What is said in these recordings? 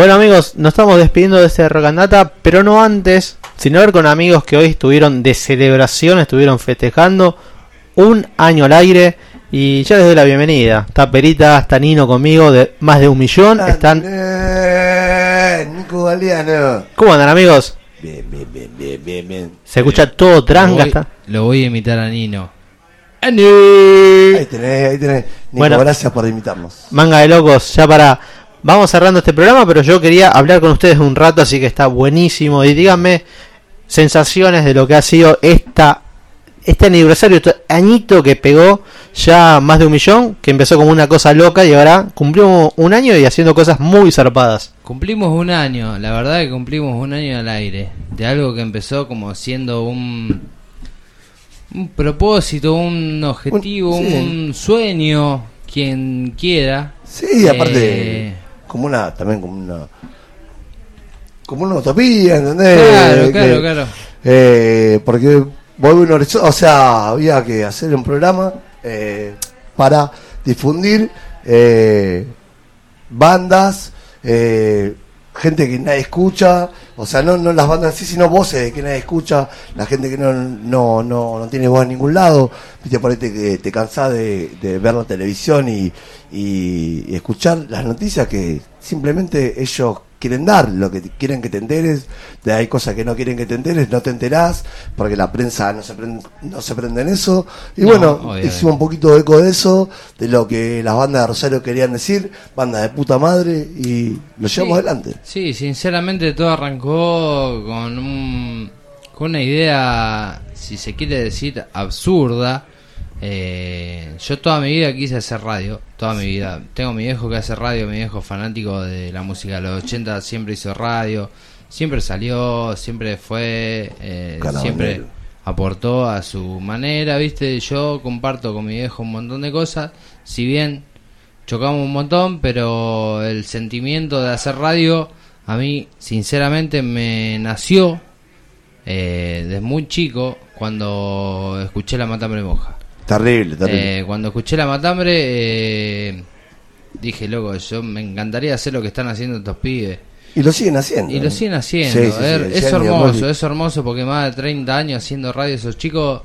Bueno amigos, nos estamos despidiendo de este Rocandata, pero no antes, sino ver con amigos que hoy estuvieron de celebración, estuvieron festejando un año al aire y ya les doy la bienvenida. Está Perita, está Nino conmigo, de más de un millón. Están... Nico Galeano. ¿Cómo andan amigos? Bien, bien, bien, bien, bien, bien. Se escucha todo tranca. Lo voy, está- lo voy a imitar a Nino. Ahí tenés, ahí tenés. Nico, Bueno. gracias por invitarnos. Manga de locos, ya para... Vamos cerrando este programa, pero yo quería hablar con ustedes un rato, así que está buenísimo. Y díganme sensaciones de lo que ha sido esta este aniversario, este añito que pegó ya más de un millón, que empezó como una cosa loca y ahora cumplió un año y haciendo cosas muy zarpadas. Cumplimos un año, la verdad que cumplimos un año al aire. De algo que empezó como siendo un, un propósito, un objetivo, Un- sí. un sueño, quien quiera. Sí, aparte, Eh, como una, también como una, como una utopía, ¿entendés? claro, Que- claro, claro. Eh, porque un horizonte, o sea, había que hacer un programa eh, para difundir eh, bandas, eh, gente que nadie escucha, o sea, no, no las bandas en sí, sino voces que nadie escucha, la gente que no, no, no, no tiene voz en ningún lado, viste, por ahí te, que te cansás de, ver la televisión y, y escuchar las noticias que simplemente ellos quieren dar, lo que quieren que te enteres, de hay cosas que no quieren que te enteres, no te enterás, porque la prensa no se prende, no se prende en eso. Y No, bueno, obviamente. hicimos un poquito de eco de eso, de lo que las bandas de Rosario querían decir, banda de puta madre, y lo llevamos Sí. adelante. Sí, sinceramente todo arrancó con un, con una idea, si se quiere decir, absurda. Eh, yo toda mi vida quise hacer radio, toda mi vida. Tengo mi viejo que hace radio, mi viejo fanático de la música de los 80, siempre hizo radio, siempre salió, siempre fue, eh, siempre aportó a su manera, ¿viste? Yo comparto con mi viejo un montón de cosas, si bien chocamos un montón, pero el sentimiento de hacer radio a mí sinceramente me nació eh, desde muy chico cuando escuché La Matambre Moja. Terrible, terrible. Eh, cuando escuché La Matambre eh, dije, loco, yo me encantaría hacer lo que están haciendo estos pibes. y lo siguen haciendo. Y lo ¿eh? siguen haciendo. Sí, sí, sí, es, hermoso, es hermoso porque más de 30 años haciendo radio esos chicos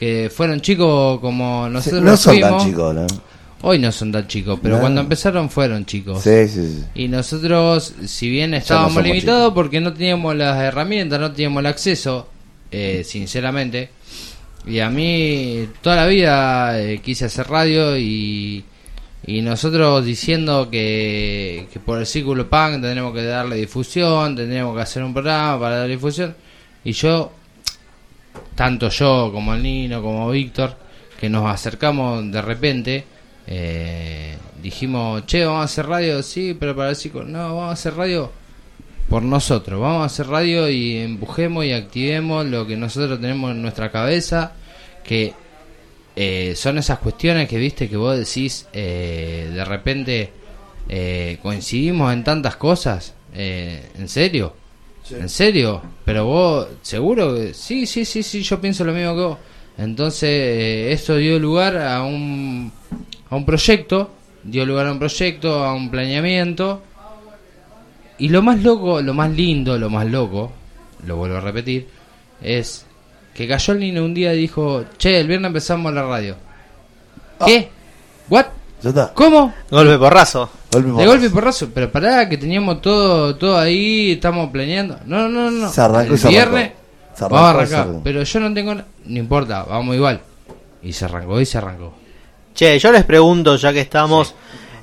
que fueron chicos como Sí, nosotros no son tan chicos, ¿no? Hoy no son tan chicos, pero No. cuando empezaron fueron chicos. Sí, sí, sí. Y nosotros, si bien estábamos limitados chicos. porque no teníamos las herramientas, no teníamos el acceso, eh, sinceramente, y a mí toda la vida eh, quise hacer radio y, y nosotros diciendo que, que por el círculo punk tendremos que darle difusión, tendríamos que hacer un programa para dar difusión, y yo, tanto yo como el Nino, como Víctor, que nos acercamos de repente, eh, dijimos, che, vamos a hacer radio, sí, pero para el círculo, no, vamos a hacer radio por nosotros, vamos a hacer radio y empujemos y activemos lo que nosotros tenemos en nuestra cabeza, que eh, son esas cuestiones que viste que vos decís, eh, de repente eh, coincidimos en tantas cosas, eh, ¿en serio? ¿En serio? Pero vos, seguro que sí, sí, sí, sí, yo pienso lo mismo que vos. Entonces, eh, esto dio lugar a un, a un proyecto, dio lugar a un proyecto, a un planeamiento. Y lo más loco, lo más lindo, lo más loco, lo vuelvo a repetir, es que cayó el niño un día y dijo, che, el viernes empezamos la radio. ¿Qué? ¿What? Ya está. ¿Cómo? Golpe porrazo. Golpe De por- golpe porrazo, pero pará, que teníamos todo todo ahí, estamos planeando. No, no, no, no. Se arrancó y el se arrancó. viernes Se arrancó vamos a se arrancar, arrancó. pero yo no tengo, no importa, vamos igual. Y se arrancó y se arrancó. Che, yo les pregunto, ya que estamos,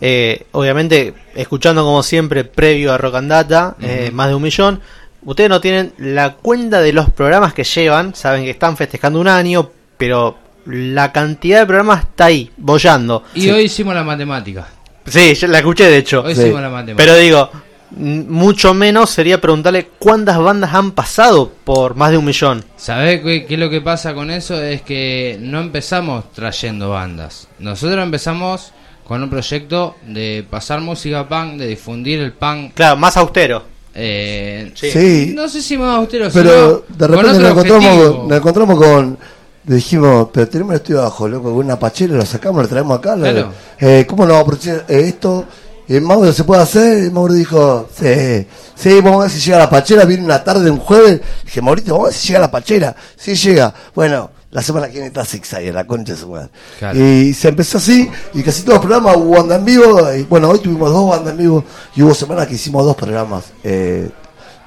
eh, obviamente, escuchando como siempre, previo a Rock and Data, eh, más de un millón. Ustedes no tienen la cuenta de los programas que llevan, saben que están festejando un año, pero la cantidad de programas está ahí, bollando. Y hoy hicimos la matemática. Sí, yo la escuché de hecho. Hoy Sí. hicimos la matemática. Pero digo, mucho menos sería preguntarle cuántas bandas han pasado por más de un millón. ¿Sabés qué, qué es lo que pasa con eso? Es que no empezamos trayendo bandas. Nosotros empezamos con un proyecto de pasar música punk, de difundir el punk. Claro, más austero. Eh, Sí. Sí, No sé si más austero, pero sino de repente nos encontramos, nos encontramos con. Dijimos, pero tenemos el estudio abajo, loco, con una pachera, lo sacamos, lo traemos acá. lo- Claro. eh, ¿Cómo nos vamos a aprovechar eh, esto? Y Mauro, ¿se puede hacer? Y Mauro dijo, sí, sí, vamos a ver si llega la pachera. Viene una tarde, un jueves. Dije, Maurito, vamos a ver si llega la pachera. Sí llega. Bueno, la semana que viene está Six en la concha de su madre. Claro. Y se empezó así, y casi todos los programas hubo banda en vivo. Y bueno, hoy tuvimos dos bandas en vivo, y hubo semanas que hicimos dos programas. Eh,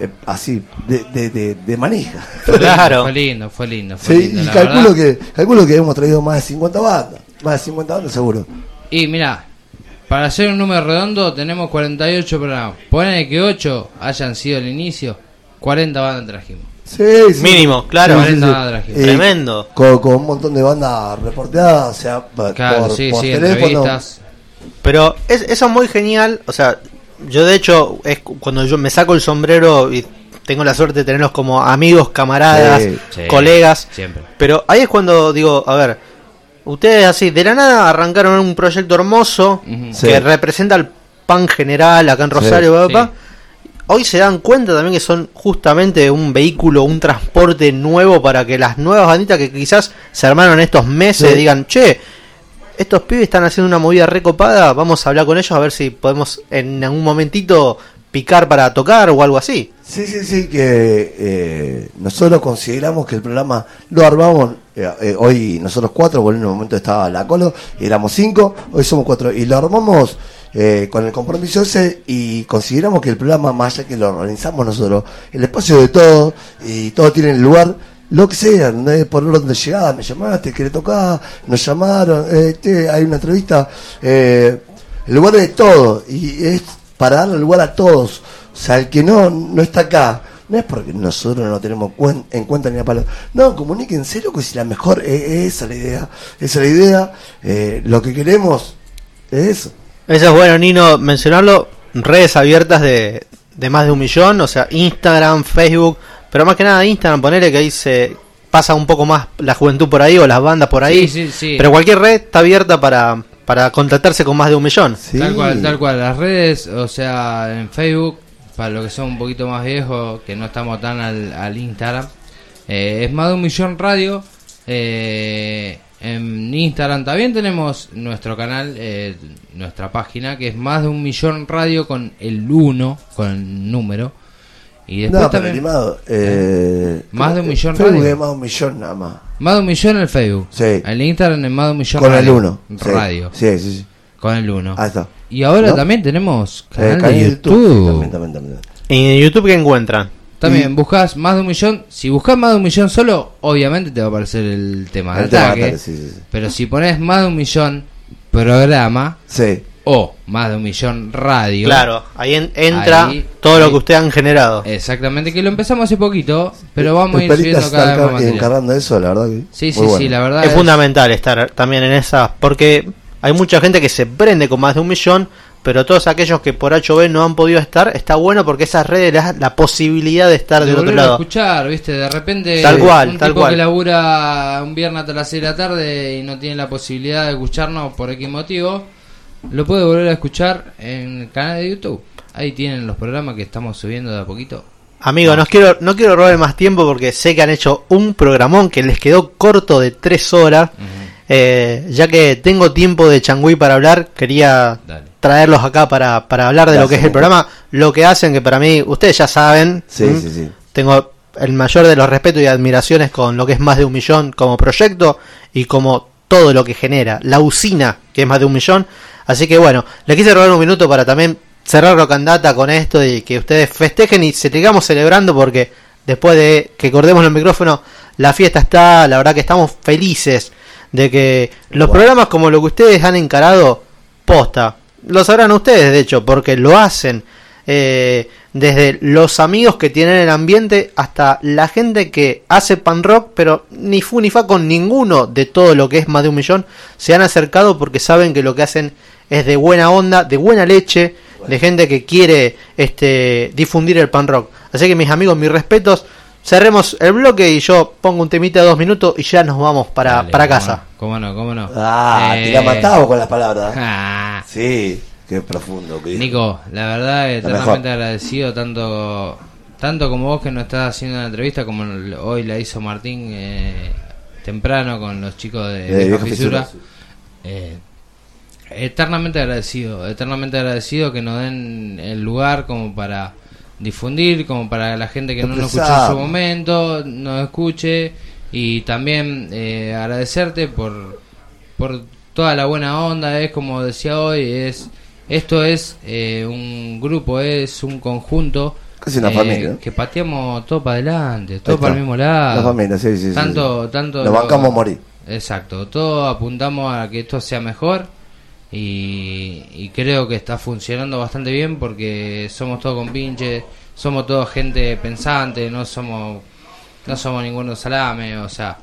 eh, así, de, de, de, de manija. Claro. Fue lindo, fue lindo. Fue Sí, lindo, y la calculo verdad. que, calculo que hemos traído más de 50 bandas. Más de 50 bandas seguro. Y mira, para hacer un número redondo tenemos 48 programas. Ponen que 8 hayan sido el inicio, 40 bandas trajimos. Sí, sí. Mínimo, claro. Sí, sí, sí. 40 bandas trajimos. Eh, Tremendo. Con, con un montón de bandas reporteadas, o sea, por, Claro, por sí, sí, teléfono. entrevistas. Pero es, eso es muy genial. O sea, yo de hecho, es cu- cuando yo me saco el sombrero y tengo la suerte de tenerlos como amigos, camaradas, Sí. Sí, colegas. Siempre. Pero ahí es cuando digo, a ver, ustedes así, de la nada arrancaron un proyecto hermoso que representa el pan general acá en Rosario, Sí. Hoy se dan cuenta también que son justamente un vehículo, un transporte nuevo para que las nuevas banditas que quizás se armaron estos meses Sí. digan, che, estos pibes están haciendo una movida recopada, vamos a hablar con ellos a ver si podemos en algún momentito picar para tocar o algo así. Sí, sí, sí, que eh, nosotros consideramos que el programa lo armamos, eh, eh, hoy nosotros cuatro, porque en un momento estaba la Colo, éramos cinco, hoy somos cuatro, y lo armamos eh, con el compromiso ese y consideramos que el programa, más allá que lo organizamos nosotros, el espacio de todos, y todos tienen lugar, lo que sea, ¿no? por orden de llegada, me llamaste, querés tocar, nos llamaron, che, hay una entrevista, el lugar de todo, y es para darle lugar a todos. O sea, el que no, no está acá, no es porque nosotros no tenemos cuen- en cuenta ni la palabra. No, comuníquense, loco, si la mejor es, es esa la idea. Esa es la idea. eh, lo que queremos es eso. Eso es bueno, Nino, mencionarlo. Redes abiertas de, de más de un millón, o sea, Instagram, Facebook, pero más que nada Instagram, ponele que ahí se pasa un poco más la juventud por ahí o las bandas por ahí. Sí, sí, sí. Pero cualquier red está abierta para, para contactarse con más de un millón. Sí. Tal cual, tal cual. Las redes, o sea, en Facebook, para los que son un poquito más viejos, que no estamos tan al, al Instagram, eh, es más de un millón radio. Eh, en Instagram también tenemos nuestro canal, eh, nuestra página, que es más de un millón radio con el 1, con el número. Y después No, también, animado. Eh, Más de un millón Facebook radio. es más de un millón nada más. más de un millón en el Facebook. Sí. El Instagram es más de un millón Con el radio. 1. Radio. Sí, sí, sí. Con el 1. Ahí está. Y ahora ¿No? también tenemos Eh, canal canal de de YouTube. sí, también, también, también. ¿Y en YouTube qué encuentran? También Y- buscas más de un millón. Si buscas más de un millón solo, obviamente te va a aparecer el tema de El tema de ataque. ataque, sí, sí, sí. Pero si pones más de un millón programa Sí. o más de un millón radio. Claro, ahí en- entra Ahí- todo lo que ustedes han generado. Exactamente, que lo empezamos hace poquito, pero vamos a ir subiendo está cada vez más encargando eso, la verdad que. Sí, sí, sí, la verdad es fundamental estar también en esas, porque hay mucha gente que se prende con más de un millón, pero todos aquellos que por HB no han podido estar, está bueno porque esas redes dan la posibilidad de estar de del otro volverlo a lado. escuchar, ¿viste? De repente Tal cual, un tal tipo cual. que labura un viernes hasta las 6 de la tarde y no tiene la posibilidad de escucharnos por X motivo, lo puede volver a escuchar en el canal de YouTube. Ahí tienen los programas que estamos subiendo de a poquito. Amigos, no quiero, no quiero robar más tiempo porque sé que han hecho un programón que les quedó corto de tres horas. Eh, ya que tengo tiempo de changüí para hablar, quería Dale. traerlos acá para, para hablar de lo que es el programa, lo que hacen, que para mí, ustedes ya saben, Sí, sí, sí. tengo el mayor de los respetos y admiraciones con lo que es más de un millón como proyecto y como todo lo que genera, la usina que es más de un millón. Así que bueno, le quise robar un minuto para también cerrar Rocandata con esto y que ustedes festejen y se sigamos celebrando porque después de que acordemos el micrófono, la fiesta está, la verdad que estamos felices de que los programas como lo que ustedes han encarado, posta, lo sabrán ustedes de hecho, porque lo hacen eh, desde los amigos que tienen el ambiente hasta la gente que hace pan rock, pero ni fu ni fa con ninguno de todo lo que es más de un millón, se han acercado porque saben que lo que hacen es de buena onda, de buena leche, de gente que quiere este difundir el pan rock. Así que mis amigos, mis respetos, cerremos el bloque y yo pongo un temita de dos minutos y ya nos vamos para, Dale, para cómo casa. no, ¿Cómo no? ¿Cómo no? Ah, Eh, te la matado con las palabras. ah, Sí, qué profundo. dijo. Nico, la verdad, eternamente agradecido tanto tanto como vos que nos estás haciendo la entrevista, como hoy la hizo Martín eh, temprano con los chicos de, De Vieja Vieja Fisura. Fisura, Eh, eternamente agradecido, eternamente agradecido que nos den el lugar como para difundir, como para la gente que no nos escuchó en su momento, nos escuche y también eh, agradecerte por, por toda la buena onda, es como decía hoy, es esto es eh, un grupo, es un conjunto Casi una eh, familia. que pateamos todo para adelante, todo para el mismo lado. La familia, sí, sí, sí. Tanto, tanto Nos lo- bancamos a morir. Exacto, todos apuntamos a que esto sea mejor y, y creo que está funcionando bastante bien porque somos todos compinches, somos todos gente pensante, no somos no somos ninguno salame, o sea,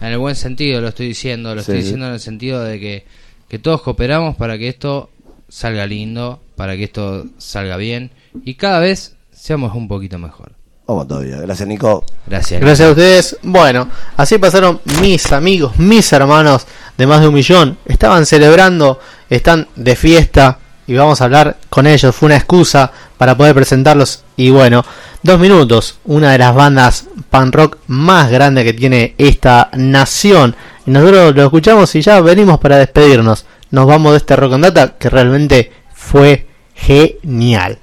en el buen sentido lo estoy diciendo, lo Sí, estoy diciendo en el sentido de que, que todos cooperamos para que esto salga lindo, para que esto salga bien y cada vez seamos un poquito mejor. Vamos todavía. Gracias, Nico. Gracias. Gracias a ustedes. Bueno, así pasaron mis amigos, mis hermanos de más de un millón. Estaban celebrando, están de fiesta y vamos a hablar con ellos. Fue una excusa para poder presentarlos. Y bueno, dos minutos. Una de las bandas pan rock más grande que tiene esta nación. Y nosotros lo escuchamos y ya venimos para despedirnos. Nos vamos de este rock and data que realmente fue genial.